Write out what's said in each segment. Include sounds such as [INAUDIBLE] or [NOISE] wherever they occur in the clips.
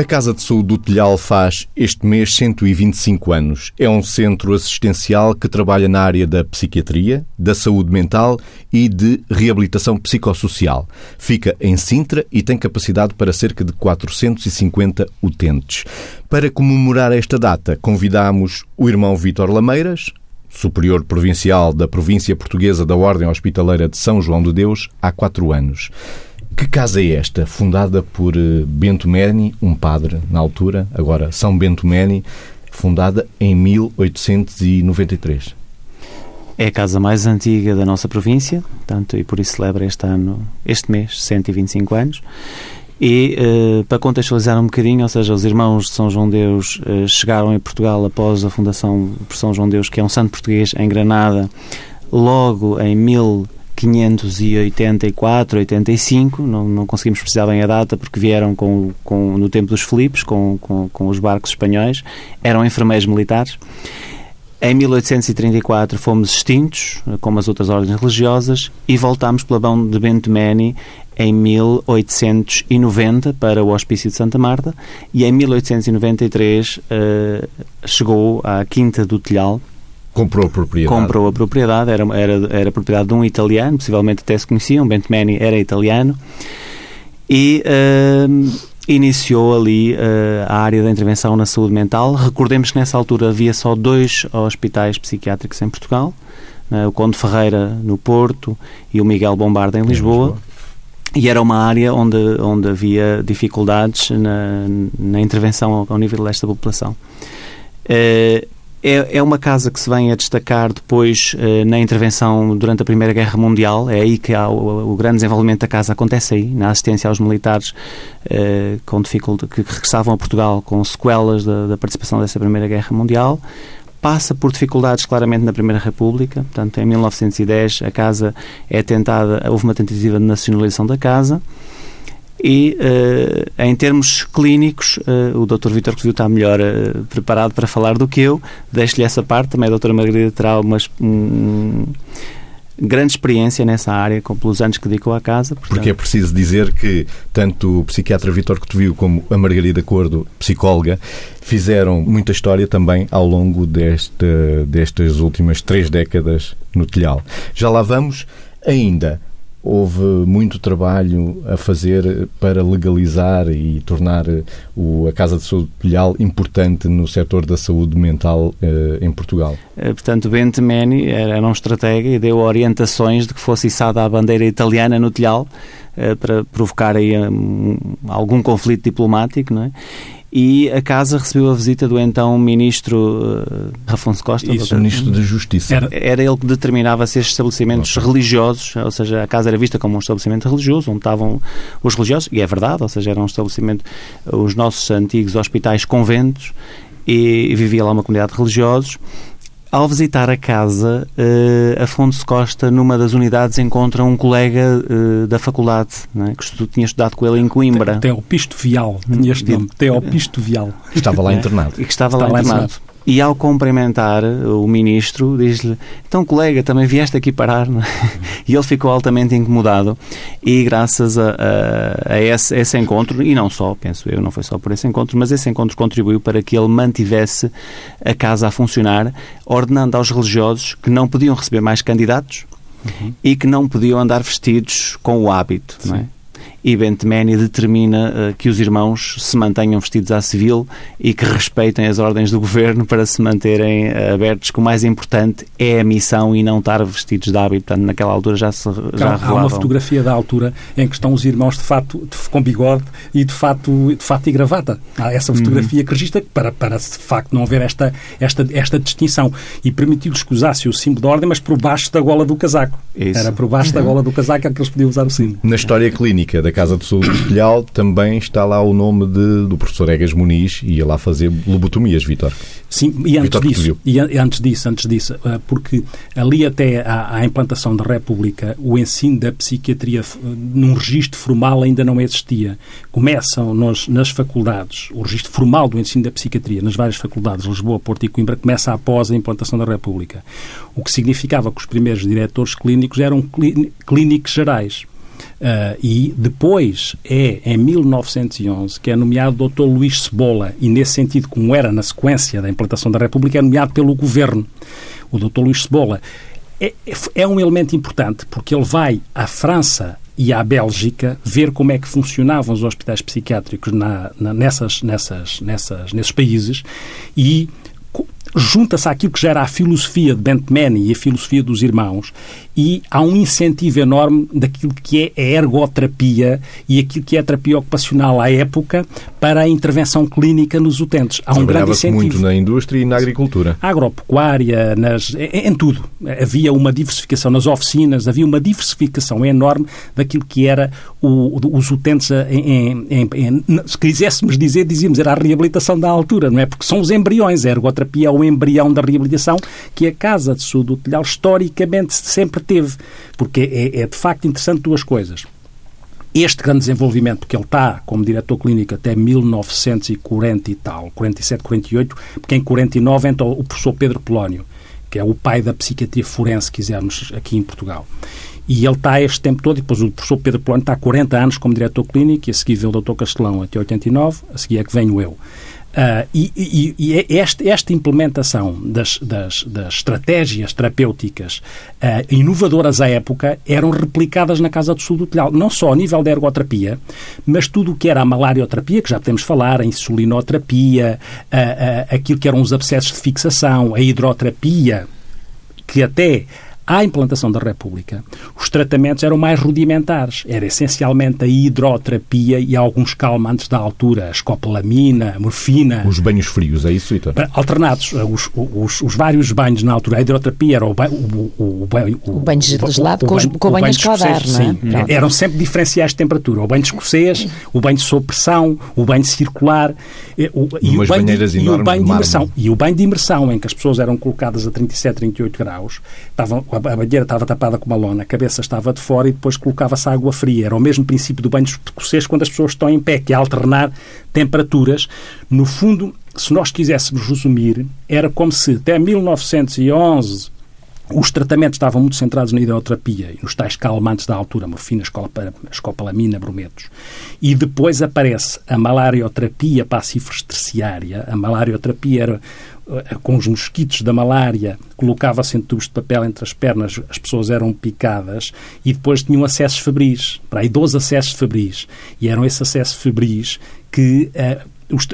A Casa de Saúde do Telhal faz este mês 125 anos. É um centro assistencial que trabalha na área da psiquiatria, da saúde mental e de reabilitação psicossocial. Fica em Sintra e tem capacidade para cerca de 450 utentes. Para comemorar esta data, convidamos o irmão Vítor Lameiras, superior provincial da província portuguesa da Ordem Hospitaleira de São João de Deus, há quatro anos. Que casa é esta, fundada por eh, Bento Meni, um padre na altura, agora São Bento Meni, fundada em 1893? É a casa mais antiga da nossa província, tanto e por isso celebra este ano, este mês, 125 anos. E uh, para contextualizar um bocadinho, ou seja, os irmãos de São João Deus uh, chegaram em Portugal após a fundação por São João Deus, que é um santo português em Granada, logo em 1800 584, 85, não, não conseguimos precisar bem a data porque vieram com, com, no tempo dos Filipes, com, com, com os barcos espanhóis, eram enfermeiros militares. Em 1834 fomos extintos, como as outras ordens religiosas, e voltámos pela mão de Bento Meni em 1890 para o Hospício de Santa Marta e em 1893 uh, eh, chegou à Quinta do Telhal, Comprou a propriedade. Comprou a propriedade, era, era, era propriedade de um italiano, possivelmente até se conheciam, Bentemani era italiano, e uh, iniciou ali uh, a área da intervenção na saúde mental. Recordemos que nessa altura havia só dois hospitais psiquiátricos em Portugal, uh, o Conde Ferreira no Porto e o Miguel Bombarda em Lisboa. Lisboa. E era uma área onde, onde havia dificuldades na, na intervenção ao, ao nível desta população. Uh, é, é uma casa que se vem a destacar depois uh, na intervenção durante a Primeira Guerra Mundial. É aí que há o, o grande desenvolvimento da casa acontece aí, na assistência aos militares uh, com dificuldade, que regressavam a Portugal com sequelas da, da, participação dessa Primeira Guerra Mundial. Passa por dificuldades claramente na Primeira República. Portanto, em 1910 a casa é tentada, houve uma tentativa de nacionalização da casa. E, uh, em termos clínicos, uh, o Dr. Vítor Covil está melhor uh, preparado para falar do que eu. Deixo-lhe essa parte. Também a Dra. Margarida terá uma um, grande experiência nessa área, com pelos anos que dedicou à casa. Portanto... Porque é preciso dizer que tanto o psiquiatra Vítor Cotovio como a Margarida Cordo, psicóloga, fizeram muita história também ao longo deste, destas últimas três décadas no Telhal. Já lá vamos ainda houve muito trabalho a fazer para legalizar e tornar o, a Casa de Saúde Pilhal importante no setor da saúde mental eh, em Portugal. Eh, portanto, Bento Meni era um estratega e deu orientações de que fosse içada a bandeira italiana no Telhal eh, para provocar aí um, algum conflito diplomático, não é? E a casa recebeu a visita do então ministro uh, Afonso Costa. Isso, ministro da Justiça. Era, era ele que determinava se estes estabelecimentos okay. religiosos, ou seja, a casa era vista como um estabelecimento religioso, onde estavam os religiosos, e é verdade, ou seja, era um estabelecimento, os nossos antigos hospitais conventos, e, e vivia lá uma comunidade de religiosos, ao visitar a casa, uh, Afonso Costa, numa das unidades, encontra um colega uh, da faculdade, é? que estu tinha estudado com ele em Coimbra. Teopisto Vial, tinha este nome, Teopisto Vial. Estava lá [LAUGHS] internado. E que estava lá internado. E ao cumprimentar o ministro, diz-lhe: Então, colega, também vieste aqui parar? É? [LAUGHS] E ele ficou altamente incomodado. E graças a, a, a esse, esse, encontro, e não só, penso eu, não foi só por esse encontro, mas esse encontro contribuiu para que ele mantivesse a casa a funcionar, ordenando aos religiosos que não podiam receber mais candidatos uhum. e que não podiam andar vestidos com o hábito. Não é? E Bentemeni determina uh, que os irmãos se mantenham vestidos à civil e que respeitem as ordens do governo para se manterem uh, abertos, que o mais importante é a missão e não estar vestidos de hábito. Portanto, naquela altura já se já Há uma fotografia da altura em que estão os irmãos de fato de, com bigode e de fato, de fato e gravata. Há essa fotografia uhum. que registra para, para de facto não haver esta, esta, esta distinção e permitiu-lhes que usasse o símbolo da ordem, mas por baixo da gola do casaco. Isso. Era por baixo uhum. da gola do casaco é que eles podiam usar o símbolo. Na história clínica da da Casa de Saúde de Telhal também está lá o nome de, do professor Egas Muniz e ia lá fazer lobotomias, Vitor. Sim, e antes disso, e antes disso, antes disso, eh, porque ali até à, à, implantação da República, o ensino da psiquiatria num registro formal ainda não existia. Começam nos, nas faculdades, o registro formal do ensino da psiquiatria nas várias faculdades, Lisboa, Porto e Coimbra, começa após a implantação da República. O que significava que os primeiros diretores clínicos eram clínicos gerais Uh, e depois é, em 1911, que é nomeado Dr. Luís Cebola, e nesse sentido, como era na sequência da implantação da República, é nomeado pelo governo. O Dr. Luís Cebola é, é um elemento importante porque ele vai à França e à Bélgica ver como é que funcionavam os hospitais psiquiátricos na, na, nessas, nessas, nessas, nesses países e junta-se àquilo que já era a filosofia de Bentman e a filosofia dos irmãos e há um incentivo enorme daquilo que é a ergoterapia e aquilo que é a terapia ocupacional à época para a intervenção clínica nos utentes. Há um grande incentivo. muito na indústria e na agricultura. A agropecuária, nas, em, em, tudo. Havia uma diversificação nas oficinas, havia uma diversificação enorme daquilo que era o, os utentes, em, em, se quiséssemos dizer, dizíamos, era a reabilitação da altura, não é? Porque são os embriões, a ergoterapia é o embrião da reabilitação que a Casa de Saúde do Telhal historicamente sempre teve. Porque é, é de facto interessante duas coisas este grande desenvolvimento, porque ele está como diretor clínico até 1940 e tal, 47, 48, porque em 49 entra o professor Pedro Polónio, que é o pai da psiquiatria forense, se quisermos, aqui em Portugal. E ele está este tempo todo, e depois o professor Pedro Polónio está há 40 anos como diretor clínico, e a seguir veio o doutor Castelão até 89, a seguir é que venho eu. Uh, e, e, é esta, esta, implementação das, das, das estratégias terapêuticas uh, inovadoras à época eram replicadas na Casa do Sul do Telhal, não só a nível da ergoterapia, mas tudo o que era a malarioterapia, que já podemos falar, a insulinoterapia, uh, aquilo que eram os abscessos de fixação, a hidroterapia, que até à implantação da República, os tratamentos eram mais rudimentares. Era essencialmente a hidroterapia e alguns calmantes da altura, a escopolamina, a morfina. Os banhos frios, é isso, Vitor? Alternados. Os, os, os, vários banhos na altura. A hidroterapia era o, banho, o, o, o, o banho gelado com, com o banho a escaldar, não é? Sim. Eram sempre diferenciais de temperatura. O banho escocês, o banho sob pressão, o banho circular o, e, o banho de, e o banho de imersão. E o banho de imersão, em que as pessoas eram colocadas a 37, 38 graus, estavam, a banheira estava tapada com uma lona, a cabeça estava de fora e depois colocava-se água fria. Era o mesmo princípio do banho escocês quando as pessoas estão em pé, que é alternar temperaturas. No fundo, se nós quiséssemos resumir, era como se até 1911 os tratamentos estavam muito centrados na hidroterapia e nos tais calmantes da altura, morfina, escopolamina, brometos. E depois aparece a malarioterapia passíferos terciária. A malarioterapia era com os mosquitos da malária, colocava-se em tubos de papel entre as pernas, as pessoas eram picadas e depois tinham acessos febris, para aí 12 acessos febris. E eram esses acessos febris que uh, os,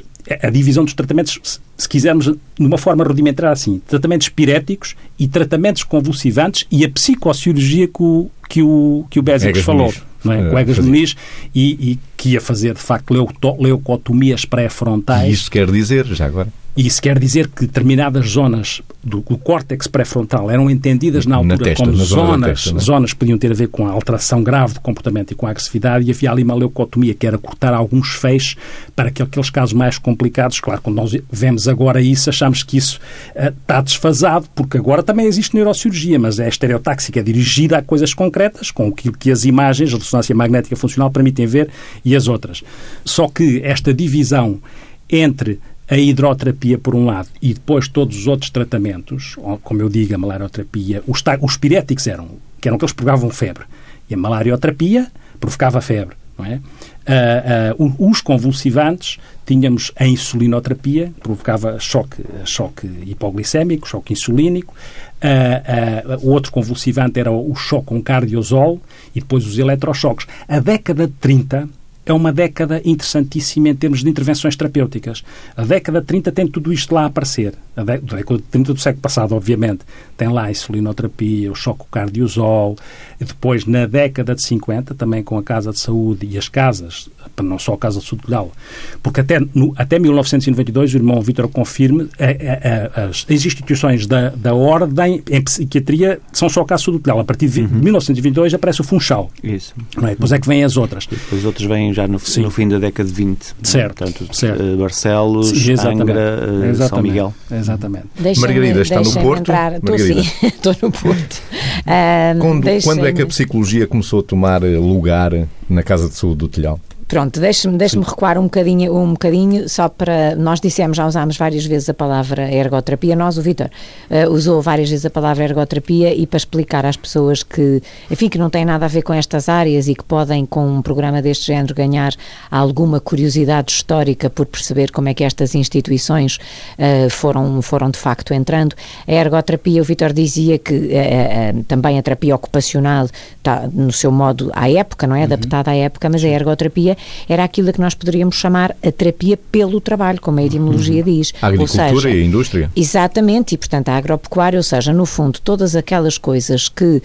a divisão dos tratamentos, se quisermos, de uma forma rudimentar assim, tratamentos piréticos e tratamentos convulsivantes e a psicocirurgia que o, que o, que o Bézicos falou. Não é? Colegas Muniz e, e que ia fazer, de facto, leucotomias pré-frontais. E isso quer dizer, já agora? E isso quer dizer que determinadas zonas do, do córtex pré-frontal eram entendidas na altura na testa, como zonas, testa, é? zonas que podiam ter a ver com a alteração grave de comportamento e com a agressividade, e havia ali uma leucotomia, que era cortar alguns feixes para que aqueles casos mais complicados, claro, quando nós vemos agora isso, achamos que isso uh, está desfasado, porque agora também existe neurocirurgia, mas é estereotáxica, é dirigida a coisas concretas, com aquilo que as imagens, a ressonância magnética funcional permitem ver, e as outras. Só que esta divisão entre a hidroterapia por um lado e depois todos os outros tratamentos, como eu digo, a malarioterapia, os, os piréticos eram, que eram aqueles que provocavam febre, e a malarioterapia provocava febre, não é? Uh, uh, os convulsivantes, tínhamos a insulinoterapia, que provocava choque, choque hipoglicémico, choque insulínico. Uh, o outro convulsivante era o choque com cardiozol e depois os eletrochoques. A década de 30 é uma década interessantíssima em termos de intervenções terapêuticas. A década de 30 tem tudo isto lá a aparecer. A década de 30 do século passado, obviamente, tem lá a insulinoterapia, o choque cardiozol. E depois, na década de 50, também com a Casa de Saúde e as casas, não só a Casa de Saúde de Lhal, porque até, no, até 1992, o irmão Vítor confirme, a, a, a, as instituições da, da ordem em psiquiatria são só a Casa de Saúde de Lhal. A partir de uhum. 1922 aparece o Funchal. Isso. Não é? Depois é que vêm as outras. E depois os outros vêm já no, no, fim da década de 20. Certo. Portanto, certo. Uh, Barcelos, Sim, Angra, uh, São Miguel. Exatamente. Margarida está no Porto. Estou sim, estou [LAUGHS] no Porto. quando, quando é que a psicologia começou a tomar lugar na Casa de Saúde do Telhal? Pronto, deixe-me deixe recuar um bocadinho, um bocadinho, só para. Nós dissemos, já usámos várias vezes a palavra ergoterapia, nós, o Vitor, uh, usou várias vezes a palavra ergoterapia e para explicar às pessoas que, enfim, que não têm nada a ver com estas áreas e que podem, com um programa deste género, ganhar alguma curiosidade histórica por perceber como é que estas instituições uh, foram, foram de facto entrando. A ergoterapia, o Vitor dizia que uh, também a terapia ocupacional está no seu modo à época, não é? Uhum. Adaptada à época, mas a ergoterapia era aquilo que nós poderíamos chamar a terapia pelo trabalho, como a etimologia uhum. diz. A agricultura seja, e a indústria. Exatamente, e portanto a agropecuária, ou seja, no fundo, todas aquelas coisas que uh,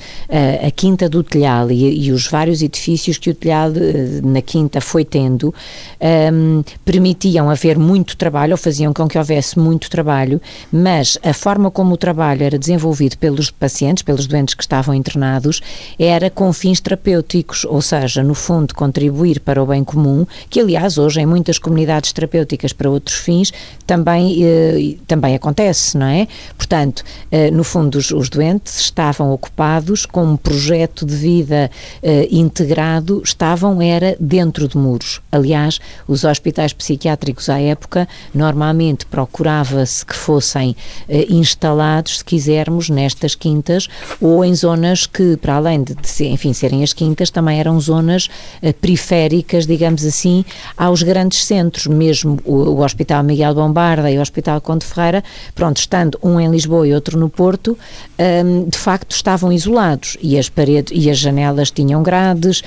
a Quinta do Telhal e, e, os vários edifícios que o Telhal uh, na Quinta foi tendo um, ehm, permitiam haver muito trabalho, ou faziam com que houvesse muito trabalho, mas a forma como o trabalho era desenvolvido pelos pacientes, pelos doentes que estavam internados, era com fins terapêuticos, ou seja, no fundo, contribuir para o bem comum, que aliás hoje em muitas comunidades terapêuticas para outros fins também, eh, também acontece, não é? Portanto, eh, no fundo, os, os, doentes estavam ocupados com um projeto de vida eh, integrado, estavam era dentro de muros. Aliás, os hospitais psiquiátricos à época normalmente procurava-se que fossem eh, instalados, se quisermos, nestas quintas ou em zonas que, para além de, de enfim, serem as quintas, também eram zonas eh, periféricas, digamos assim, aos grandes centros, mesmo o, o Hospital Miguel Bombarda e o Hospital Conde Ferreira, pronto, estando um em Lisboa e outro no Porto, um, de facto estavam isolados e as paredes e as janelas tinham grades, uh,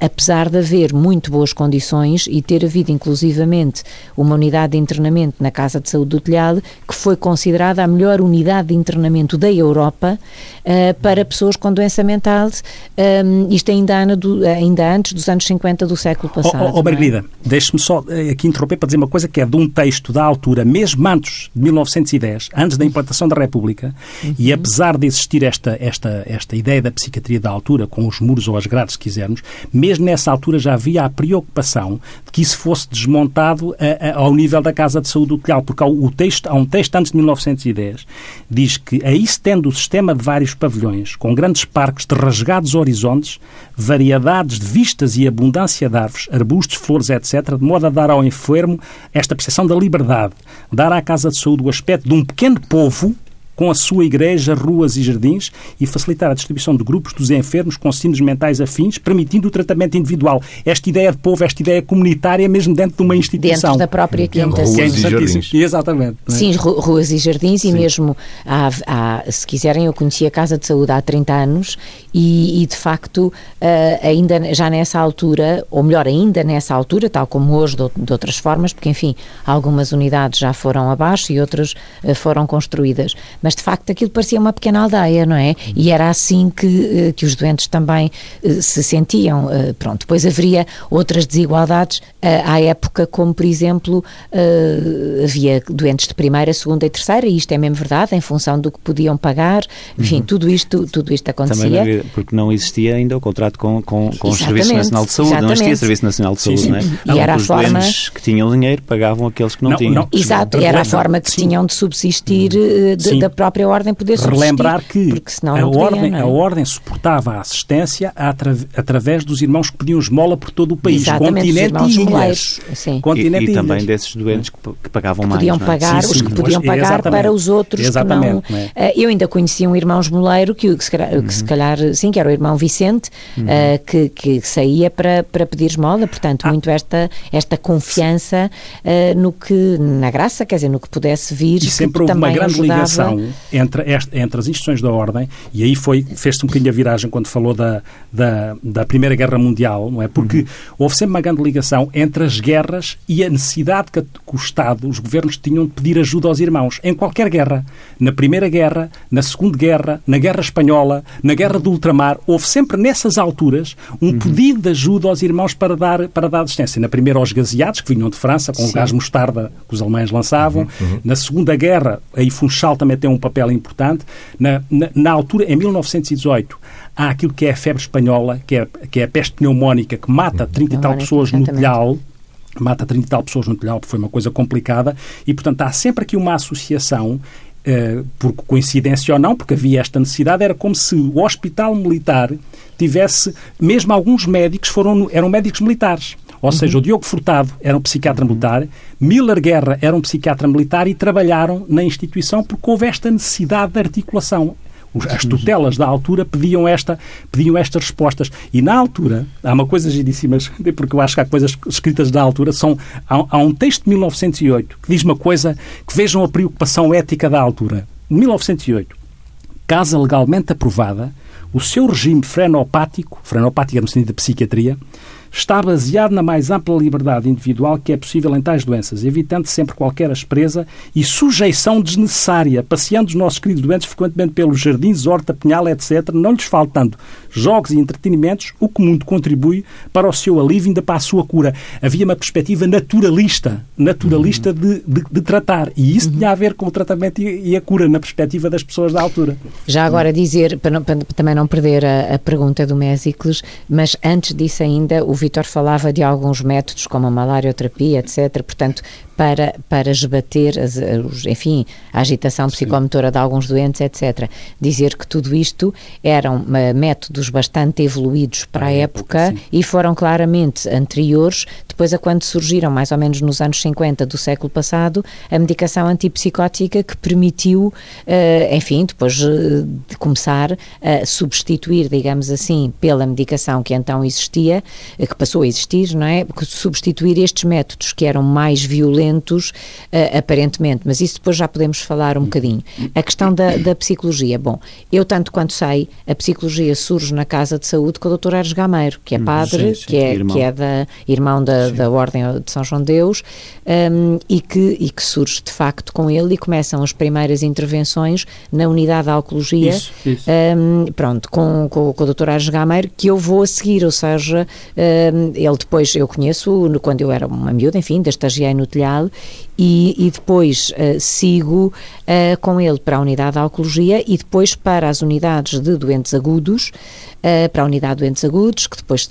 apesar de haver muito boas condições e ter havido inclusivamente uma unidade de internamento na Casa de Saúde do Telhal, que foi considerada a melhor unidade de internamento da Europa uh, para pessoas com doença mental, um, isto ainda, do, ainda antes dos anos 50 do século passado. Oh, oh, oh Margarida, é? deixe-me só eh, aqui interromper para dizer uma coisa que é de um texto da altura, mesmo antes de 1910, antes da implantação da República, uhum. e apesar de existir esta, esta, esta ideia da psiquiatria da altura, com os muros ou as grades, se quisermos, mesmo nessa altura já havia a preocupação de que isso fosse desmontado a, a, ao nível da Casa de Saúde do Telhal, porque há, o texto, há um texto antes de 1910 diz que aí se tendo o sistema de vários pavilhões, com grandes parques de rasgados horizontes, variedades de vistas e abundância de árvores, arbustos, flores, etc., de modo a dar ao enfermo esta percepção da liberdade, dar à Casa de Saúde o aspecto de um pequeno povo com a sua igreja, ruas e jardins e facilitar a distribuição de grupos dos enfermos com síndromes mentais afins, permitindo o tratamento individual. Esta ideia de povo, esta ideia comunitária, mesmo dentro de uma instituição. Dentro da própria quinta. Ruas e jardins. Exatamente. É? Sim, ruas e jardins Sim. e mesmo, há, há, se quiserem, eu conheci a Casa de Saúde há 30 anos e, e de facto, uh, ainda já nessa altura, ou melhor, ainda nessa altura, tal como hoje, de, de outras formas, porque, enfim, algumas unidades já foram abaixo e outras uh, foram construídas. Mas mas de facto aquilo parecia uma pequena aldeia, não é? E era assim que, eh, que os doentes também eh, se sentiam. Eh, pronto, depois haveria outras desigualdades à época, como por exemplo, havia doentes de primeira, segunda e terceira, e isto é mesmo verdade, em função do que podiam pagar, enfim, uhum. tudo isto, tudo isto acontecia. Também porque não existia ainda o contrato com, com, com o Serviço Nacional de Saúde, exatamente. não existia Serviço Nacional de Saúde, sim, sim. não é? E então, era a forma... que tinham dinheiro pagavam aqueles que não, não tinham. Não, Exato, era a forma que sim. tinham de subsistir de, da própria ordem poder subsistir. Relembrar que a, ordem, é? a ordem suportava a assistência atra, através dos irmãos que pediam esmola por todo o país, Exatamente, continente e ilhas. Continente e, e, e também desses doentes que, que pagavam mais. Podiam é? pagar, sim, sim, os que podiam pagar exatamente. para os outros Exatamente, que não. É? Eh, eu ainda conhecia um irmão esmoleiro que, que, se calhar, uhum. que, se calhar, sim, que era o irmão Vicente, uhum. uh, que, que saía para, para pedir esmola, portanto, ah. muito esta, esta confiança uh, no que, na graça, quer dizer, no que pudesse vir. E sempre houve uma grande ajudava. ligação entre entre, entre as instituições da Ordem, e aí foi, fez-se um bocadinho a viragem quando falou da, da, da Primeira Guerra Mundial, não é? Porque uhum. houve sempre uma grande ligação entre as guerras e a necessidade que, que o Estado, os governos tinham de pedir ajuda aos irmãos. Em qualquer guerra. Na Primeira Guerra, na Segunda Guerra, na Guerra Espanhola, na Guerra do Ultramar, houve sempre nessas alturas um uhum. pedido de ajuda aos irmãos para dar, para dar assistência. Na primeira aos gaseados, que vinham de França, com Sim. o gás mostarda que os alemães lançavam. Uhum. uhum. Na Segunda Guerra, aí Funchal também tem um papel importante. Na, na, na, altura, em 1918, há aquilo que é a febre espanhola, que é, que é a peste pneumónica, que mata 30 e tal pessoas no telhal mata 30 e tal pessoas no telhal, foi uma coisa complicada, e portanto há sempre aqui uma associação Uh, por coincidência ou não, porque havia esta necessidade, era como se o hospital militar tivesse, mesmo alguns médicos foram, eram médicos militares. Ou seja, uhum. o Diogo Furtado era um psiquiatra militar, Miller Guerra era um psiquiatra militar e trabalharam na instituição porque houve esta necessidade de articulação as tutelas da altura pediam, esta, pediam estas respostas. E na altura, há uma coisa giríssima, [LAUGHS] porque eu acho que há coisas escritas da altura, são, há, há um texto de 1908 que diz uma coisa que vejam a preocupação ética da altura. 1908. Casa legalmente aprovada, o seu regime frenopático, frenopático no sentido de psiquiatria, está baseado na mais ampla liberdade individual que é possível em tais doenças, evitando sempre qualquer aspereza e sujeição desnecessária, passeando os nossos queridos doentes frequentemente pelos jardins, horta, pinhal, etc., não lhes faltando jogos e entretenimentos, o que muito contribui para o seu alívio e ainda para a sua cura. Havia uma perspectiva naturalista, naturalista de, de, de tratar, e isso uhum. tinha a ver com o tratamento e, e, a cura na perspectiva das pessoas da altura. Já agora dizer, para, não, para também não perder a, a pergunta do Mésicles, mas antes disso ainda, o Vitor falava de alguns métodos como a malarioterapia, etc. Portanto, para, para esbater, as, enfim, a agitação psicomotora de alguns doentes, etc. Dizer que tudo isto eram eh, métodos bastante evoluídos para a, a época, época e foram claramente anteriores, depois a quando surgiram, mais ou menos nos anos 50 do século passado, a medicação antipsicótica que permitiu, uh, enfim, depois uh, de começar a substituir, digamos assim, pela medicação que então existia, que passou a existir, não é? Substituir estes métodos que eram mais violentos aparentemente, mas isso depois já podemos falar um bocadinho. A questão da, da, psicologia. Bom, eu tanto quanto sei, a psicologia surge na Casa de Saúde com o Dr. Ares Gameiro, que é hum, padre, sim, sim, que, é, irmão. que é da, irmão da, da Ordem de São João Deus, um, e, que, e que surge de facto com ele e começam as primeiras intervenções na unidade de alcoologia, isso, isso. Um, pronto, com, com, com o Dr. Ares Gameiro, que eu vou a seguir, ou seja, um, ele depois, eu conheço quando eu era uma miúda, enfim, da estagiei no telhado, e, e depois uh, sigo uh, com ele para a unidade de oncologia e depois para as unidades de doentes agudos, uh, para a unidade de doentes agudos, que depois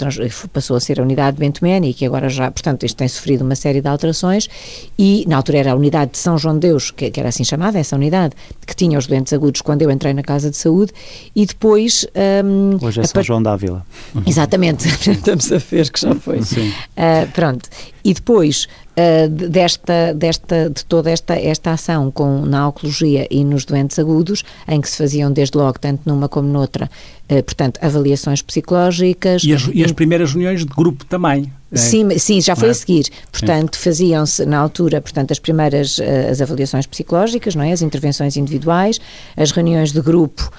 passou a ser a unidade de Bentomene e que agora já, portanto, isto tem sofrido uma série de alterações e na altura era a unidade de São João de Deus, que, que era assim chamada, essa unidade, que tinha os doentes agudos quando eu entrei na Casa de Saúde e depois... Um, Hoje é São João da Ávila. Exatamente, [LAUGHS] estamos a ver que já foi. Sim. Uh, pronto. E depois uh, desta, desta, de toda esta, esta ação com, na oncologia e nos doentes agudos, em que se faziam desde logo, tanto numa como noutra, uh, portanto, avaliações psicológicas. E as, e as primeiras reuniões de grupo também. É. Sim, sim, já foi é? a seguir. Portanto, faziam-se na altura, portanto, as primeiras uh, as avaliações psicológicas, não é? As intervenções individuais, as reuniões de grupo,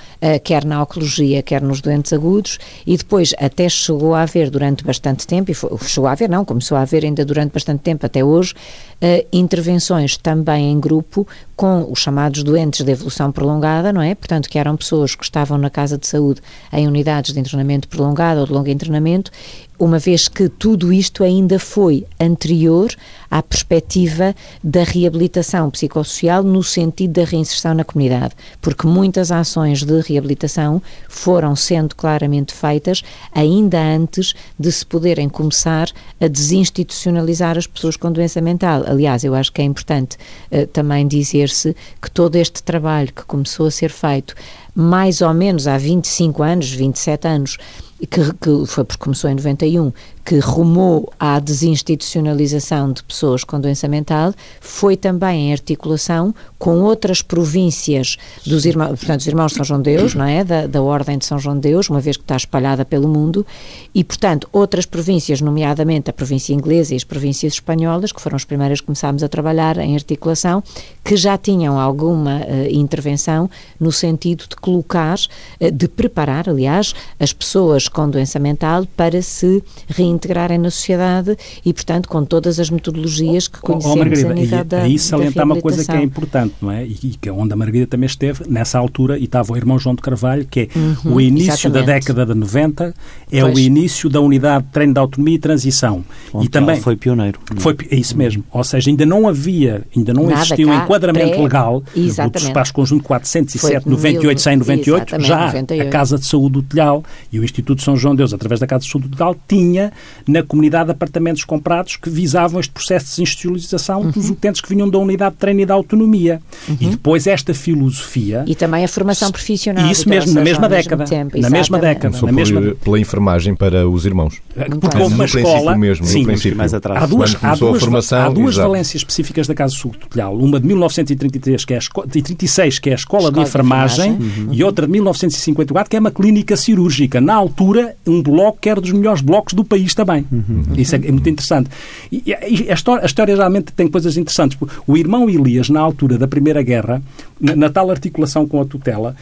quer na oncologia, quer nos doentes agudos, e depois até chegou a haver durante bastante tempo, e foi, chegou a haver, não, começou a haver ainda durante bastante tempo, até hoje, uh, intervenções também em grupo com os chamados doentes de evolução prolongada, não é? Portanto, que eram pessoas que estavam na casa de saúde em unidades de internamento prolongado ou de longo internamento, uma vez que tudo isto ainda foi anterior à perspectiva da reabilitação psicossocial no sentido da reinserção na comunidade, porque muitas ações de reabilitação foram sendo claramente feitas ainda antes de se poderem começar a desinstitucionalizar as pessoas com doença mental. Aliás, eu acho que é importante uh, também dizer-se que todo este trabalho que começou a ser feito mais ou menos há 25 anos, 27 anos, que, que foi porque começou em 91, que rumou à desinstitucionalização de pessoas com doença mental, foi também em articulação com outras províncias dos irmãos, portanto, os irmãos de São João de Deus, não é? Da, da Ordem de São João de Deus, uma vez que está espalhada pelo mundo, e, portanto, outras províncias, nomeadamente a província inglesa e as províncias espanholas, que foram as primeiras que começámos a trabalhar em articulação, que já tinham alguma uh, intervenção no sentido de colocar, uh, de preparar, aliás, as pessoas com doença mental para se reintegrar integrarem na sociedade e, portanto, com todas as metodologias que conhecemos oh, Margarida, a nível e, da Aí salientar uma coisa que é importante, não é? E, e que é onde a Margarida também esteve, nessa altura, e estava o irmão João de Carvalho, que é uhum, o início exatamente. da década de 90, é pois. o início da unidade de treino de autonomia e transição. Onde e também foi pioneiro. Foi, é isso mesmo. Ou seja, ainda não havia, ainda não Nada existia um enquadramento pré... legal exatamente. do Despacho Conjunto 407, foi 98, 100, 98, já 98. a Casa de Saúde do Telhal e o Instituto São João Deus, através da Casa de Saúde Total, tinha na comunidade apartamentos comprados que visavam este processo de desinstitucionalização uhum. dos utentes que vinham da unidade de treino e da autonomia. Uhum. E depois esta filosofia... E também a formação profissional. Isso mesmo, na mesma década. Tempo, na mesma década. Começou na mesma... pela enfermagem para os irmãos. Porque houve uma escola... mesmo, sim, mais atrás. Há duas, há duas, formação, há duas valências específicas da Casa Sul Tutelhal. Uma de 1933, que é a esco... de 36, que é a Escola, escola de Enfermagem, de enfermagem. Uhum. e outra de 1954, que é uma clínica cirúrgica. Na altura, um bloco que era dos melhores blocos do país também. Uhum. Isso é, é, muito interessante. E, e a, história, a história realmente tem coisas interessantes. O irmão Elias, na altura da Primeira Guerra, na, na tal articulação com a tutela,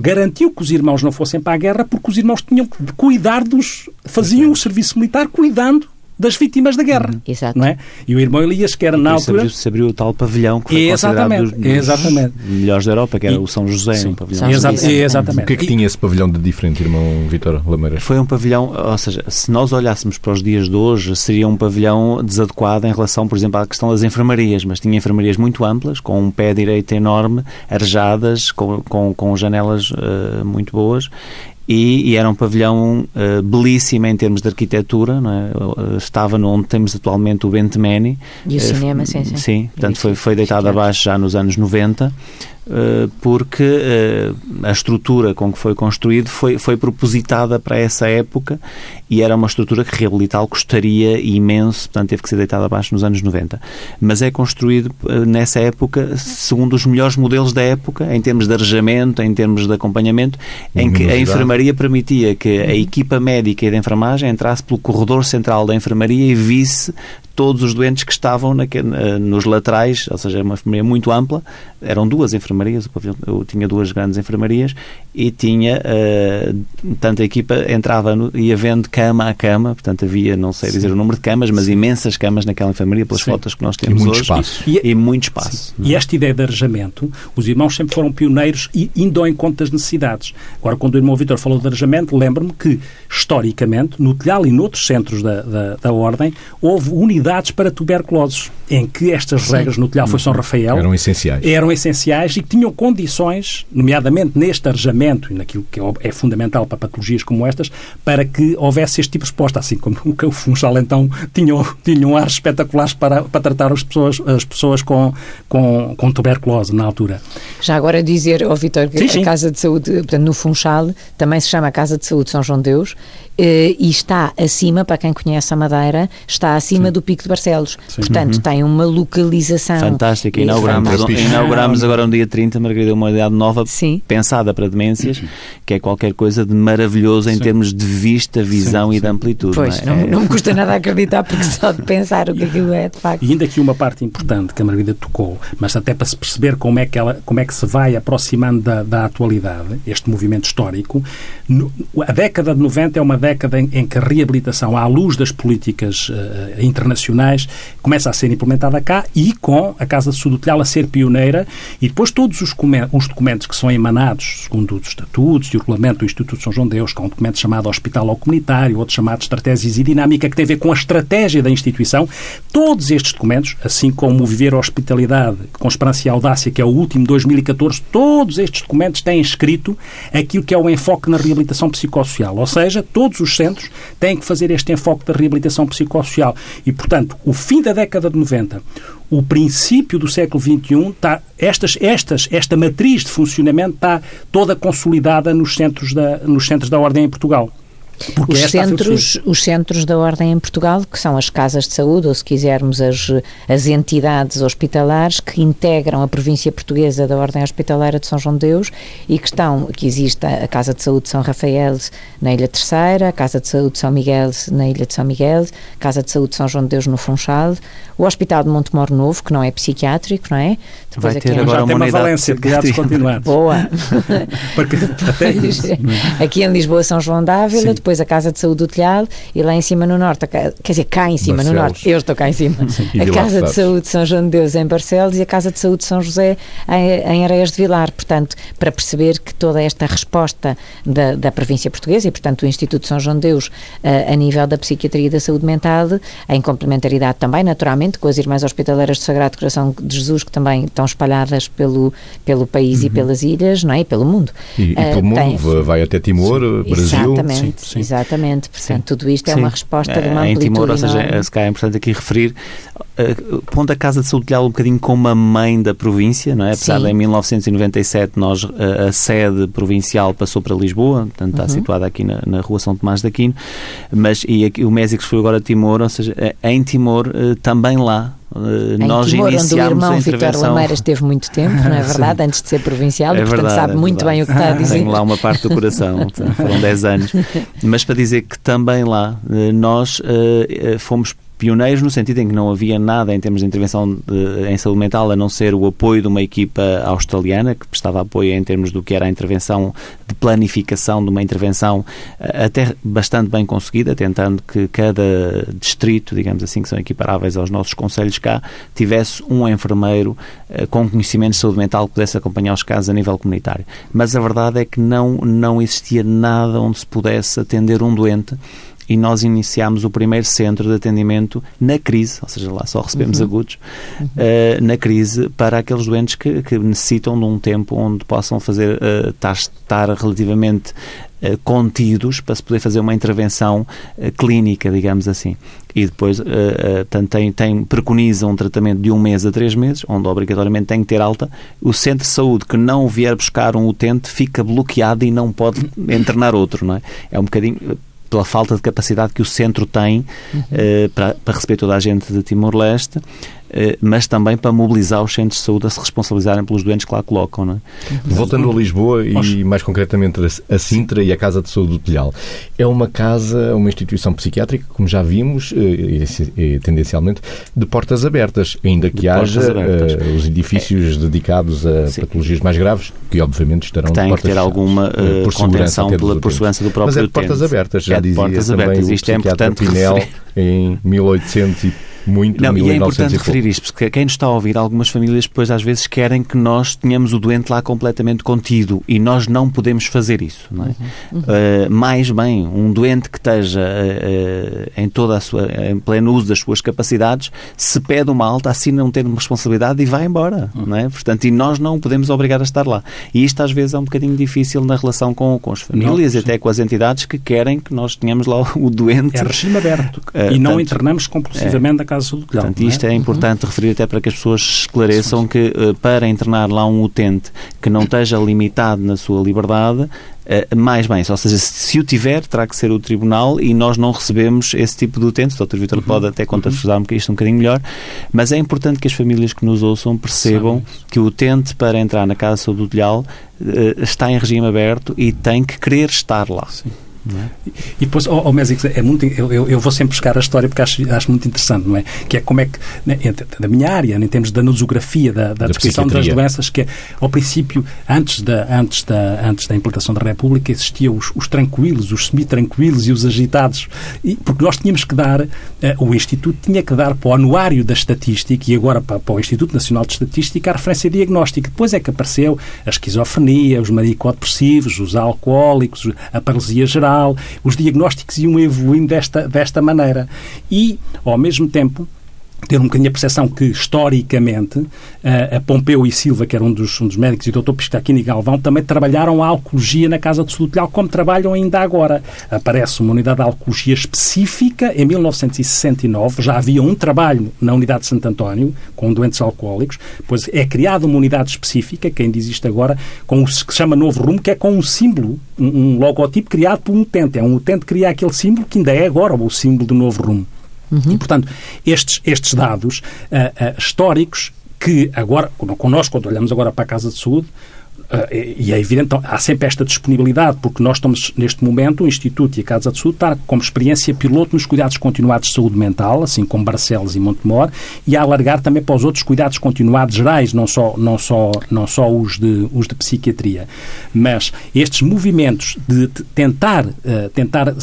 garantiu que os irmãos não fossem para a guerra porque os irmãos tinham de cuidar dos. faziam o serviço militar cuidando das vítimas da guerra. Uhum. Exato. Não é? E o irmão Elias, que era na altura. Se abriu, o tal pavilhão que foi exatamente, dos, dos exatamente. melhores da Europa, que era e, o São José. Sim, um pavilhão. Exatamente. exatamente. O que é que tinha esse pavilhão de diferente, irmão Vitor Lameira? Foi um pavilhão, ou seja, se nós olhássemos para os dias de hoje, seria um pavilhão desadequado em relação, por exemplo, à questão das enfermarias, mas tinha enfermarias muito amplas, com um pé direito enorme, arejadas, com, com, com janelas uh, muito boas, e, e, era um pavilhão uh, belíssimo em termos de arquitetura, é? estava onde temos atualmente o Bentemani. E o uh, cinema, sim, sim. Sim, portanto foi, foi deitado abaixo já nos anos 90 eh, porque eh, a estrutura com que foi construído foi, foi propositada para essa época e era uma estrutura que reabilitá-lo custaria imenso, portanto teve que ser deitada abaixo nos anos 90. Mas é construído eh, nessa época segundo os melhores modelos da época, em termos de arejamento, em termos de acompanhamento, em que a enfermaria permitia que a equipa médica e de enfermagem entrasse pelo corredor central da enfermaria e visse todos os doentes que estavam nos laterais, ou seja, uma enfermaria muito ampla, eram duas enfermarias, eu tinha duas grandes enfermarias e tinha, uh, tanto a equipa entrava, no, ia vendo cama a cama, portanto havia, não sei dizer Sim. o número de camas, mas Sim. imensas camas naquela enfermaria, pelas Sim. fotos que nós temos e muito hoje. Espaço. E, e muito espaço. E esta ideia de arejamento, os irmãos sempre foram pioneiros e indo ao encontro das necessidades. Agora, quando o irmão Vitor falou de arejamento, lembro-me que, historicamente, no Telhal e noutros centros da, da, da Ordem, houve unidades para para tuberculosos, em que estas Sim. regras no telhado foi São Rafael eram essenciais. eram essenciais e que tinham condições, nomeadamente neste arejamento e naquilo que é fundamental para patologias como estas, para que houvesse este tipo de resposta, assim como o Funchal então tinham, tinham ar espetaculares para, para tratar as pessoas, as pessoas com, com, com tuberculose na altura. Já agora dizer, ao oh, Vitor, que sim, sim. a Casa de Saúde, portanto, no Funchal, também se chama a Casa de Saúde São João Deus, eh, e está acima, para quem conhece a Madeira, está acima sim. do Pico de Barcelos. Sim. Portanto, uhum. tem uma localização. Fantástica. Inauguramos, inauguramos agora no dia 30, Margarida, uma unidade nova Sim. pensada para demências, que é qualquer coisa de maravilhoso em termos de vista, visão e de amplitude. Pois, não, é? não, não me custa nada acreditar, porque só de pensar o que aquilo é, de facto. E ainda aqui uma parte importante que a Margarida tocou, mas até para se perceber como é que, ela, como é que se vai aproximando da, da atualidade, este movimento histórico, no, a década de 90 é uma década em, em que a reabilitação, à luz das políticas uh, internacionais, começa a ser implementada cá e com a Casa de Saúde Telhal a ser pioneira e depois todos os, os, documentos que são emanados, segundo os estatutos e o regulamento do Instituto de São João Deus, que é um documento chamado Hospital ao Comunitário, outro chamado Estratégias e Dinâmica, que tem a ver com a estratégia da instituição, todos estes documentos, assim como o Viver a Hospitalidade com Esperança e Audácia, que é o último, 2014, todos estes documentos têm escrito aquilo que é o enfoque na reabilitação psicossocial, ou seja, todos os centros têm que fazer este enfoque da reabilitação psicossocial. E, portanto, o fim da década de 90, o princípio do século XXI, está, estas, estas, esta matriz de funcionamento está toda consolidada nos centros da, nos centros da ordem em Portugal. Porque os centros, os centros da Ordem em Portugal, que são as casas de saúde, ou se quisermos as, as entidades hospitalares que integram a província portuguesa da Ordem Hospitalara de São João de Deus e que estão, que existe a Casa de Saúde de São Rafael na Ilha Terceira, a Casa de Saúde de São Miguel na Ilha de São Miguel, a Casa de Saúde de São João de Deus no Funchal, o Hospital de Montemor Novo, que não é psiquiátrico, não é? Depois Vai ter agora uma, uma valência de cuidados continuados. Boa! [LAUGHS] Porque, depois, [LAUGHS] aqui em Lisboa, São João d'Ávila, depois a Casa de Saúde do Telhado e lá em cima no Norte, quer dizer, cá em cima Barcelos. no Norte, eu estou cá em cima, [LAUGHS] a Casa de Saúde de São João de Deus em Barcelos e a Casa de Saúde de São José em, em Areias de Vilar. Portanto, para perceber que toda esta resposta da, da província portuguesa e, portanto, do Instituto de São João de Deus a, a nível da psiquiatria e da saúde mental, em complementaridade também, naturalmente, com as Irmãs Hospitaleiras do Sagrado Coração de Jesus, que também estão espalhadas pelo, pelo país uhum. e pelas ilhas, não é? E pelo mundo. E, e pelo uh, mundo, tem... vai até Timor, Sim. Brasil. Exatamente. Sim, Sim. Exatamente, portanto, Sim. tudo isto é Sim. uma resposta de uma é, Em Timor, ou seja, é, se calhar é importante aqui referir, uh, pondo a Casa de Saúde de um bocadinho como a mãe da província, não é? Apesar de em 1997 nós, uh, a sede provincial passou para Lisboa, portanto está uhum. situada aqui na, na rua São Tomás de Aquino, mas e aqui, o Mésico foi agora a Timor, ou seja, em Timor, uh, também lá, Uh, nós Timor, iniciámos onde o irmão Vitor Lameira esteve muito tempo, não é [LAUGHS] verdade? Antes de ser provincial, é e portanto verdade, sabe é muito bem o que está a [LAUGHS] dizer. Tenho lá uma parte do coração, [LAUGHS] foram 10 anos. Mas para dizer que também lá uh, nós uh, fomos pioneiros no sentido em que não havia nada em termos de intervenção de, em saúde mental a não ser o apoio de uma equipa australiana que prestava apoio em termos do que era a intervenção de planificação de uma intervenção eh, até bastante bem conseguida, tentando que cada distrito, digamos assim, que são equiparáveis aos nossos conselhos cá, tivesse um enfermeiro uh, com conhecimento de saúde mental que pudesse acompanhar os casos a nível comunitário. Mas a verdade é que não, não existia nada onde se pudesse atender um doente e nós iniciámos o primeiro centro de atendimento na crise, ou seja, lá só recebemos uhum. agudos, uhum. Uh, na crise para aqueles doentes que, que, necessitam de um tempo onde possam fazer, uh, estar, relativamente uh, contidos para se poder fazer uma intervenção clínica, digamos assim. E depois uh, tem, tem, preconiza um tratamento de um mês a três meses, onde obrigatoriamente tem que ter alta. O centro de saúde que não vier buscar um utente fica bloqueado e não pode [COUGHS] internar outro, não é? É um bocadinho pela falta de capacidade que o centro tem uhum. uh, para, para, receber toda a gente de Timor-Leste, mas também para mobilizar os centros de saúde a se responsabilizarem pelos doentes que lá colocam. Não é? Voltando a Lisboa e mais concretamente a Sintra e a Casa de Saúde do Telhal, é uma casa, uma instituição psiquiátrica, como já vimos, uh, e, tendencialmente, de portas abertas, ainda que haja os edifícios é. dedicados a Sim. patologias mais graves, que obviamente estarão que tem de portas que ter alguma por contenção pela, por segurança do próprio Mas é de portas abertas, já é dizia portas abertas. Isto é importante Pinel, [LAUGHS] em 1800 muito Não, e é importante referir isto, porque quem nos está a ouvir, algumas famílias depois às vezes querem que nós tenhamos o doente lá completamente contido e nós não podemos fazer isso. Não é? Uhum. Uh, mais bem, um doente que esteja uh, em toda a sua, em pleno uso das suas capacidades, se pede uma alta, assim não tem uma responsabilidade e vai embora. Uhum. Não é? Portanto, e nós não podemos obrigar a estar lá. E isto às vezes é um bocadinho difícil na relação com, com as famílias não, e até com as entidades que querem que nós tenhamos lá o doente. É regime aberto. Uh, e não tanto, internamos compulsivamente é. a casa Saúde Portanto, isto é, é importante uhum. referir até para que as pessoas esclareçam que uh, para internar lá um utente que não esteja limitado na sua liberdade, uh, mais bem, ou seja, se, o tiver, terá que ser o Tribunal e nós não recebemos esse tipo de utente. O Dr. Vitor uhum. pode até contextualizar uhum. isto um bocadinho melhor, mas é importante que as famílias que nos ouçam percebam que o utente para entrar na Casa de Saúde do Telhal uh, está em regime aberto e tem que querer estar lá. Sim. É? E depois, oh, oh Mésico, é muito, eu, eu, vou sempre buscar a história porque acho, acho muito interessante, não é? Que é como é que, né, da minha área, em termos da nosografia, da, da, da descrição das doenças, que é, ao princípio, antes da, antes da, antes da implantação da República, existiam os, os tranquilos, os semi-tranquilos e os agitados. E, porque nós tínhamos que dar, uh, o Instituto tinha que dar para o Anuário da Estatística e agora para, para o Instituto Nacional de Estatística a referência diagnóstica. Depois é que apareceu a esquizofrenia, os manicodepressivos, os alcoólicos, a paralisia geral os diagnósticos iam evoluindo desta, desta maneira. E, ao mesmo tempo, ter um bocadinho a percepção que, historicamente, a Pompeu e Silva, que era um dos, um dos médicos, e o doutor Piscaquini Galvão, também trabalharam a alcologia na Casa do Sul como trabalham ainda agora. Aparece uma unidade de alcologia específica em 1969, já havia um trabalho na unidade de Santo António, com doentes alcoólicos, depois é criada uma unidade específica, que ainda existe agora, com o que se chama Novo Rumo, que é com um símbolo, um, um logotipo criado por um utente. É um utente que cria aquele símbolo que ainda é agora o símbolo do Novo Rumo. Uhum. E, portanto, estes, estes dados uh, uh, históricos que agora, connosco, quando olhamos agora para a Casa de Saúde, e é evidente, então, há sempre esta disponibilidade, porque nós estamos, neste momento, o Instituto e a Casa de Saúde, estar como experiência piloto nos cuidados continuados de saúde mental, assim como Barcelos e Montemor, e a alargar também para os outros cuidados continuados gerais, não só, não só, não só os, de, os de psiquiatria. Mas estes movimentos de, tentar, uh, tentar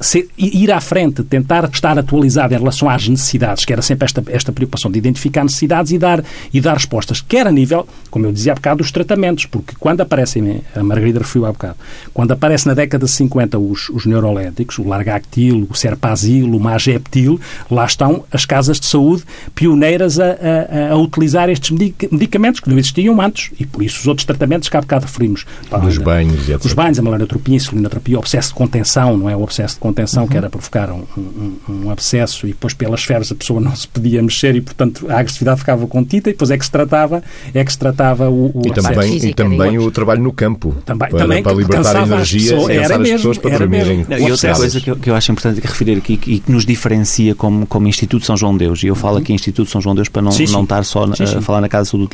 ser, ir à frente, tentar estar atualizado em relação às necessidades, que era sempre esta, esta preocupação de identificar necessidades e dar, e dar respostas, quer a nível, como eu dizia há bocado, dos tratamentos porque quando aparecem, a Margarida referiu há bocado, quando aparece na década de 50 os, os neuroléticos, o Largactil, o Serpazil, o Mageptil, lá estão as casas de saúde pioneiras a, a, a utilizar estes medicamentos que não existiam antes e por isso os outros tratamentos que há bocado referimos. Os banhos, etc. Os banhos, a malanotropia, a insulinoterapia, o obsesso de contenção, não é? O obsesso de contenção uhum. que era provocar um, um, um, abscesso e depois pelas febres a pessoa não se podia mexer e, portanto, a agressividade ficava contida e depois é que se tratava, é que se tratava o, o e também E também o trabalho no campo. Também, para, também para libertar energia pessoas, e era as mesmo, pessoas para dormirem. E outra coisa que eu, que eu, acho importante referir aqui e que nos diferencia como, como Instituto São João Deus, e eu falo uhum. aqui Instituto São João Deus para não, sim, sim. não estar só sim, a falar na Casa Saúde do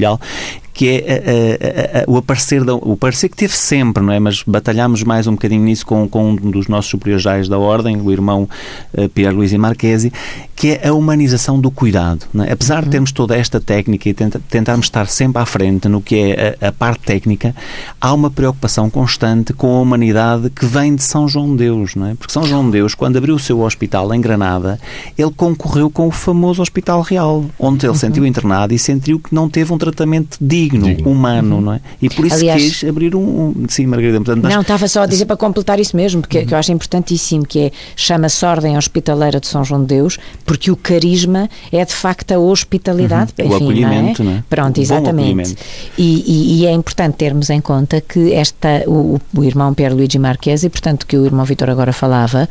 que é a, a, a, o, aparecer da, o aparecer que teve sempre, não é? Mas batalhámos mais um bocadinho nisso com, com um dos nossos superiores da Ordem, o irmão uh, Pierre Luís Marquesi, que é a humanização do cuidado. É? Apesar uhum. de termos toda esta técnica e tenta, tentarmos estar sempre à frente no que é a, a, parte técnica, há uma preocupação constante com a humanidade que vem de São João de Deus, não é? Porque São João de Deus, quando abriu o seu hospital em Granada, ele concorreu com o famoso Hospital Real, onde ele uhum. sentiu internado e sentiu que não teve um tratamento digno digno, digno. humano, uhum. não é? E por isso Aliás, quis abrir um, um... Sim, Margarida. Portanto, nós... Não, estava só a dizer para completar isso mesmo, porque uhum. que eu acho importantíssimo, que é chama-se Ordem Hospitaleira de São João de Deus, porque o carisma é de facto a hospitalidade. Uhum. Enfim, o acolhimento, não é? Não é? Pronto, exatamente. E, e, e, é importante termos em conta que esta, o, o irmão Pierluigi Marquesi, portanto, que o irmão Vitor agora falava,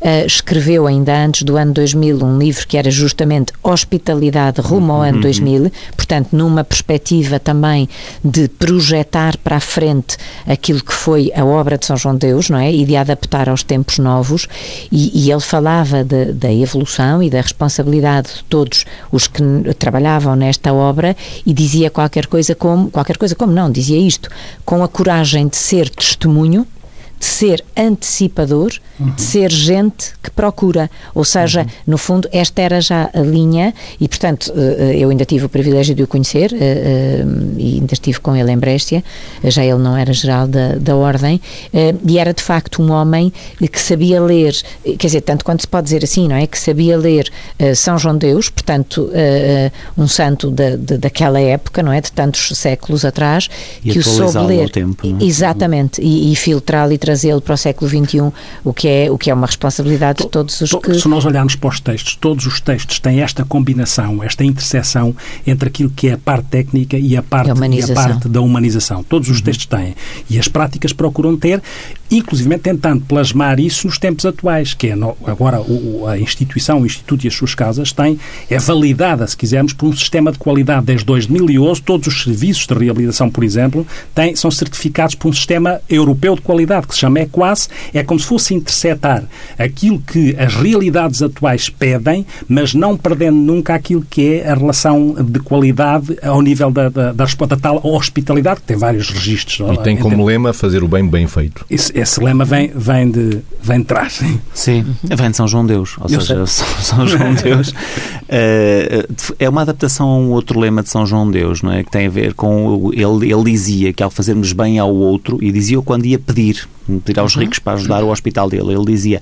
uh, escreveu ainda antes do ano 2000 um livro que era justamente Hospitalidade rumo ao ano uhum. 2000, portanto, numa perspectiva também também de projetar para a frente aquilo que foi a obra de São João de Deus, não é? E de adaptar aos tempos novos. E, e ele falava de, da evolução e da responsabilidade de todos os que trabalhavam nesta obra e dizia qualquer coisa como, qualquer coisa como não, dizia isto, com a coragem de ser testemunho de ser antecipador, uhum. de ser gente que procura. Ou seja, uhum. no fundo, esta era já a linha e, portanto, eh, eh, eu ainda tive o privilégio de o conhecer eh, e ainda estive com ele em Brescia, já ele não era geral da, da Ordem, e era de facto um homem que sabia ler, quer dizer, tanto quanto se pode dizer assim, não é? Que sabia ler São João Deus, portanto, um santo da, daquela época, não é? De tantos séculos atrás, e que o soube ler. Tempo, é? Exatamente, e, e filtrá-lo e trazê-lo para o século XXI, o que é, o que é uma responsabilidade de todos os que... Se nós olharmos para os textos, todos os textos têm esta combinação, esta interseção entre aquilo que é a parte técnica e a parte, e a parte da humanização. Todos os uhum. textos têm. E as práticas procuram ter, inclusive tentando plasmar isso nos tempos atuais, que é no, agora o, a instituição, o Instituto e as suas casas têm, é validada, se quisermos, por um sistema de qualidade desde 2011. Todos os serviços de reabilitação, por exemplo, têm, são certificados por um sistema europeu de qualidade, que se chama EQUAS, é como se fosse interceptar aquilo que as realidades atuais pedem, mas não perdendo nunca aquilo que é a relação de qualidade ao nível da, da, da, da tal hospitalidade, que tem vários registros. E tem como lema fazer o bem bem feito. Esse, esse lema vem, vem, de, vem de trás. Sim, vem de São João Deus, ou Eu seja, São, São, João [LAUGHS] Deus é, é uma adaptação a um outro lema de São João Deus, não é? Que tem a ver com ele, ele dizia que ao fazermos bem ao outro, e dizia quando ia pedir, pedir aos uhum. ricos para ajudar o hospital dele. Ele dizia: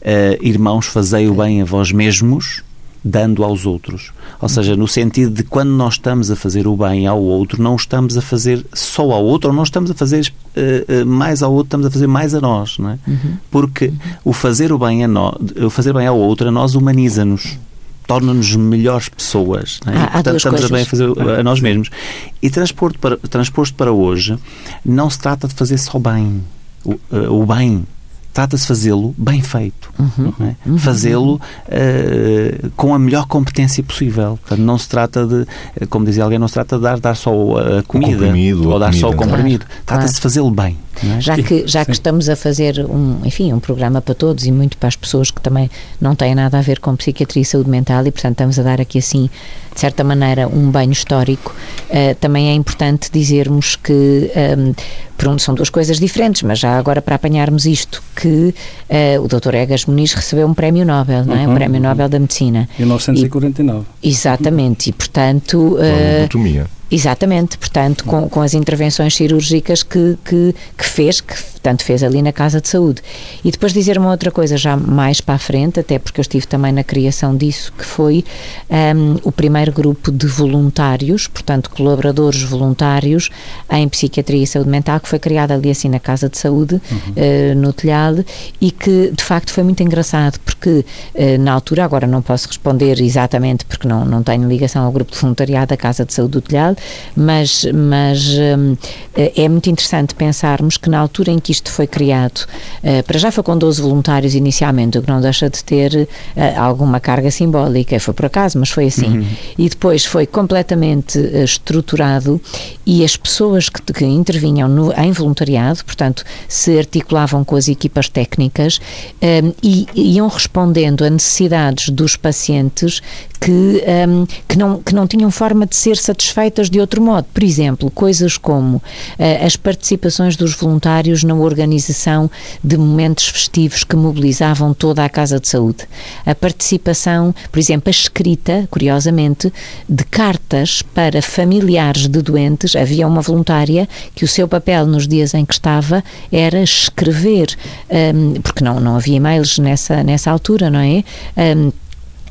uh, Irmãos, fazei o bem a vós mesmos, dando aos outros. Ou seja, no sentido de quando nós estamos a fazer o bem ao outro, não estamos a fazer só ao outro, ou não estamos a fazer uh, uh, mais ao outro, estamos a fazer mais a nós, não é? Uhum. Porque o fazer o bem a nós, o fazer bem ao outro, a nós humaniza-nos torna-nos melhores pessoas. É? Há, e, portanto, estamos coisas. a bem a fazer a nós mesmos. E transposto para, transposto para hoje, não se trata de fazer só bem o, uh, o bem. Trata-se de fazê-lo bem feito. Uhum. É? Uhum. Fazê-lo uh, com a melhor competência possível. Portanto, não se trata de, como dizia alguém, não se trata de dar, dar só a comida ou dar comida, só o comprimido. Claro. Trata-se de fazê-lo bem. É? Já que, já que estamos a fazer um, enfim, um programa para todos e muito para as pessoas que também não têm nada a ver com psiquiatria e saúde mental e, portanto, estamos a dar aqui assim, de certa maneira, um banho histórico, uh, também é importante dizermos que um, ehm, são duas coisas diferentes, mas já agora para apanharmos isto, que uh, o Dr. Egas Muniz recebeu um prémio Nobel, não é? Uhum, o prémio Nobel da Medicina. Em 1949. E, exatamente, e portanto... Uh, Exatamente, portanto, com, com as intervenções cirúrgicas que, que, que fez, que tanto fez ali na Casa de Saúde. E depois dizer uma outra coisa já mais para a frente, até porque eu estive também na criação disso, que foi um, o primeiro grupo de voluntários, portanto, colaboradores voluntários em psiquiatria e saúde mental, que foi criado ali assim na Casa de Saúde, uhum. uh, no telhado, e que de facto foi muito engraçado, porque uh, na altura, agora não posso responder exatamente porque não, não tenho ligação ao grupo de voluntariado da Casa de Saúde do telhado, mas, mas um, é muito interessante pensarmos que na altura em que isto foi criado, uh, para já foi com 12 voluntários inicialmente, o que não deixa de ter uh, alguma carga simbólica, foi por acaso, mas foi assim. Uhum. E depois foi completamente uh, estruturado e as pessoas que, que intervinham no, em voluntariado, portanto, se articulavam com as equipas técnicas um, e iam respondendo a necessidades dos pacientes que, um, que, não, que não tinham forma de ser satisfeitas de outro modo. Por exemplo, coisas como uh, as participações dos voluntários na organização de momentos festivos que mobilizavam toda a Casa de Saúde. A participação, por exemplo, a escrita, curiosamente, de cartas para familiares de doentes. Havia uma voluntária que o seu papel nos dias em que estava era escrever, um, porque não, não havia e-mails nessa, nessa altura, não é? Um,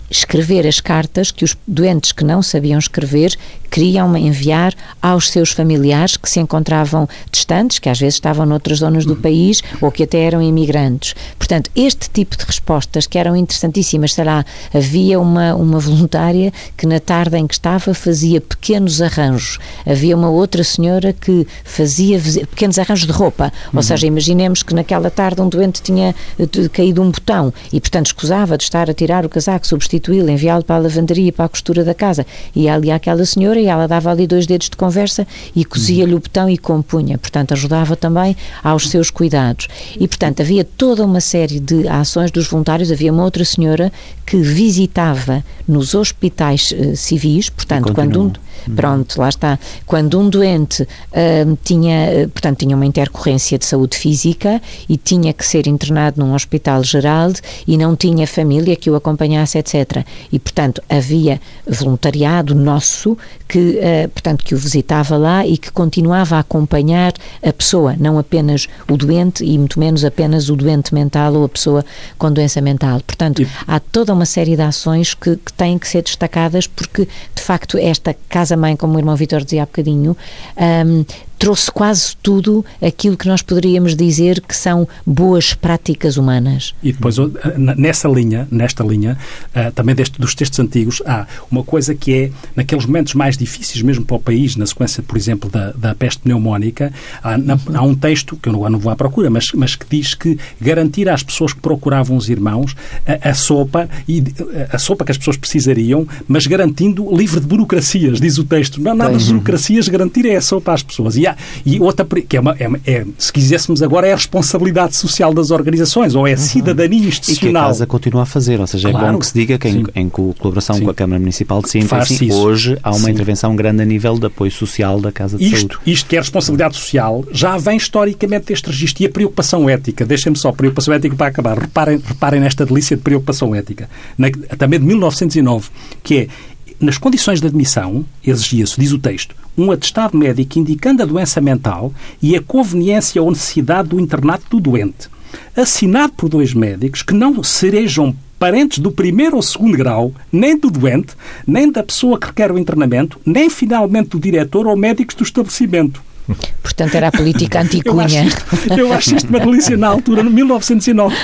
escrever as cartas que os doentes que não sabiam escrever queriam enviar aos seus familiares que se encontravam distantes, que às vezes estavam noutras zonas do país ou que até eram imigrantes. Portanto, este tipo de respostas que eram interessantíssimas, sei lá, havia uma, uma voluntária que na tarde em que estava fazia pequenos arranjos, havia uma outra senhora que fazia pequenos arranjos de roupa, ou uhum. seja, imaginemos que naquela tarde um doente tinha eh, caído um botão e, portanto, escusava de estar a tirar o casaco, substituir substituí-lo, enviá-lo para a lavanderia, para a costura da casa. E ali aquela senhora e ela dava ali dois dedos de conversa e cosia-lhe o botão e compunha. Portanto, ajudava também aos seus cuidados. E, portanto, havia toda uma série de ações dos voluntários. Havia uma outra senhora que visitava nos hospitais uh, civis, portanto, quando um, pronto, lá está, quando um doente uh, tinha, portanto, tinha uma intercorrência de saúde física e tinha que ser internado num hospital geral e não tinha família que o acompanhasse, etc. E, portanto, havia voluntariado nosso que, uh, portanto, que o visitava lá e que continuava a acompanhar a pessoa, não apenas o doente e muito menos apenas o doente mental ou a pessoa com doença mental. Portanto, e... há toda uma série de ações que, que têm que ser destacadas porque, de facto, esta casa-mãe, como o irmão Vitor dizia há bocadinho, um, trouxe quase tudo aquilo que nós poderíamos dizer que são boas práticas humanas. E depois, nessa linha, nesta linha, uh, também deste, dos textos antigos, há uma coisa que é, naqueles momentos mais difíceis mesmo para o país, na sequência, por exemplo, da, da peste pneumónica, há, na, há um texto, que eu não, não, vou à procura, mas, mas que diz que garantir às pessoas que procuravam os irmãos a, a sopa, e a sopa que as pessoas precisariam, mas garantindo livre de burocracias, diz o texto. Não há nada de burocracias, garantir é a sopa às pessoas. E há, e outra, que é, uma, é, é, se quiséssemos agora, é a responsabilidade social das organizações, ou é a uhum. cidadania institucional. E que a Casa continua a fazer, ou seja, é claro. bom que se diga que em, em colaboração Sim. com a Câmara Municipal de Sintra, assim, hoje há uma Sim. intervenção grande a nível de apoio social da Casa de isto, Saúde. Isto que é responsabilidade social, já vem historicamente deste registro. E a preocupação ética, deixem-me só, preocupação ética para acabar, reparem, reparem nesta delícia de preocupação ética, na, também de 1909, que é nas condições de admissão, exigia-se, diz o texto, um atestado médico indicando a doença mental e a conveniência ou necessidade do internato do doente, assinado por dois médicos que não sejam parentes do primeiro ou segundo grau, nem do doente, nem da pessoa que requer o internamento, nem finalmente do diretor ou médicos do estabelecimento. Portanto, era a política anticunha. Eu acho isto uma delícia na altura, no 1909.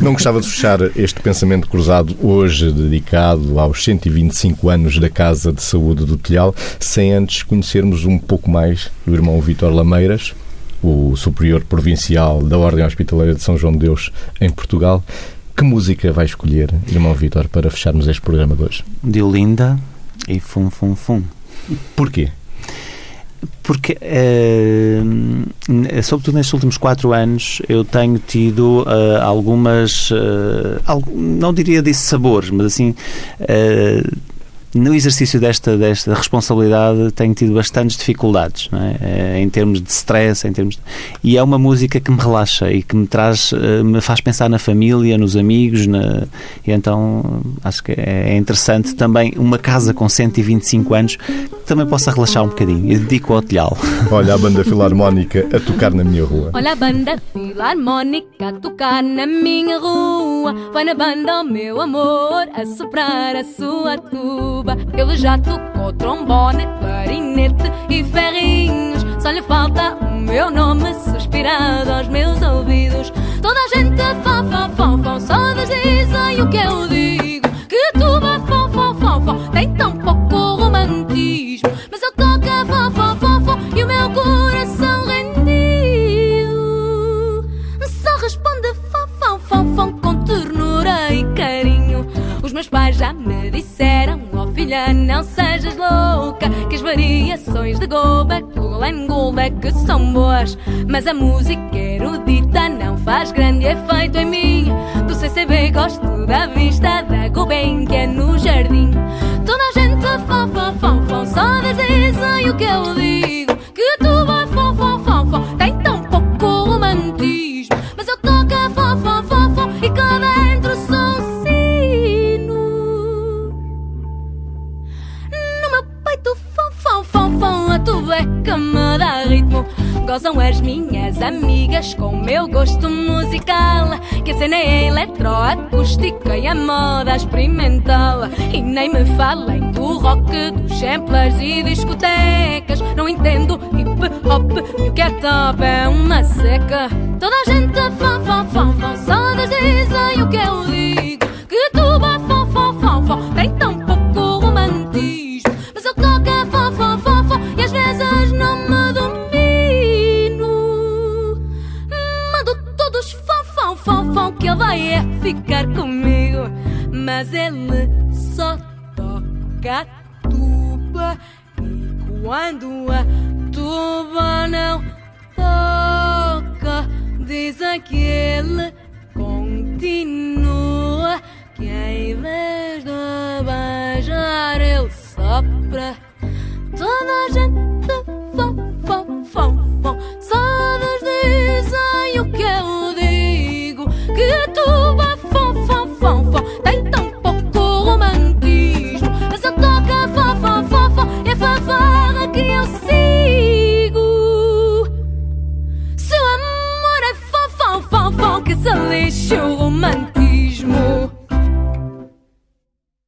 Não gostava de fechar este pensamento cruzado hoje, dedicado aos 125 anos da Casa de Saúde do Telhal, sem antes conhecermos um pouco mais do irmão Vítor Lameiras, o superior provincial da Ordem Hospitaleira de São João de Deus em Portugal. Que música vai escolher, irmão Vítor, para fecharmos este programa de hoje? De Olinda e Fum Fum Fum. Porquê? Porque, eh, sobretudo nestes últimos quatro anos, eu tenho tido uh, algumas, uh, não diria sabores mas assim, uh, no exercício desta, desta responsabilidade tenho tido bastantes dificuldades, é? em termos de stress, em termos de... e é uma música que me relaxa e que me traz, me faz pensar na família, nos amigos, na... e então acho que é interessante também uma casa com 125 anos que também possa relaxar um bocadinho. E dedico ao telhal. [LAUGHS] Olha a banda filarmónica a tocar na minha rua. Olha a banda filarmónica a tocar na minha rua. Vai na banda, o meu amor, a soprar a sua tuba. Ele já tocou trombone, clarinete e ferrinhos. Só lhe falta o meu nome suspirado aos meus ouvidos. Toda a gente fã, fã, fã, fã, só dizem o que eu digo. Que tuba, fã, fã, fã, fã, tem tão pouco romantismo. Mas eu toco a fã, fã, fã, fã, e o meu coração rendido. Só responde fã, fã, fã, fã, com ternura e carinho. Os meus pais já me disseram, oh filha, não sejas louca, que as variações de Goldberg, Glenn Goldberg são boas, mas a música erudita não faz grande efeito em mim. Do CCB gosto da vista da Gulbenkian no jardim. Toda a gente fã, fã, fã, fã, só dizem o que eu digo, que me dá ritmo. Gozam as minhas amigas com o meu gosto musical. Que a cena é eletroacústica e a moda experimental. E nem me falem do rock, dos samplers e discotecas. Não entendo hip hop e o que é top é uma seca. Toda a gente fã, fã, fã, fã, só dizem o que eu digo. Que tu ele só toca a tuba e quando a tuba não toca, diz aquele continua que em vez de beijar ele sopra. Toda a gente fom, fom, fom, fom Sabes dizem o que eu digo que a tuba fom, fom, fom, fom tem tão romantismo. Mas eu toco a vovó, vovó, é a vovó que eu sigo. Seu amor é vovó, vovó, que se lixe o romantismo.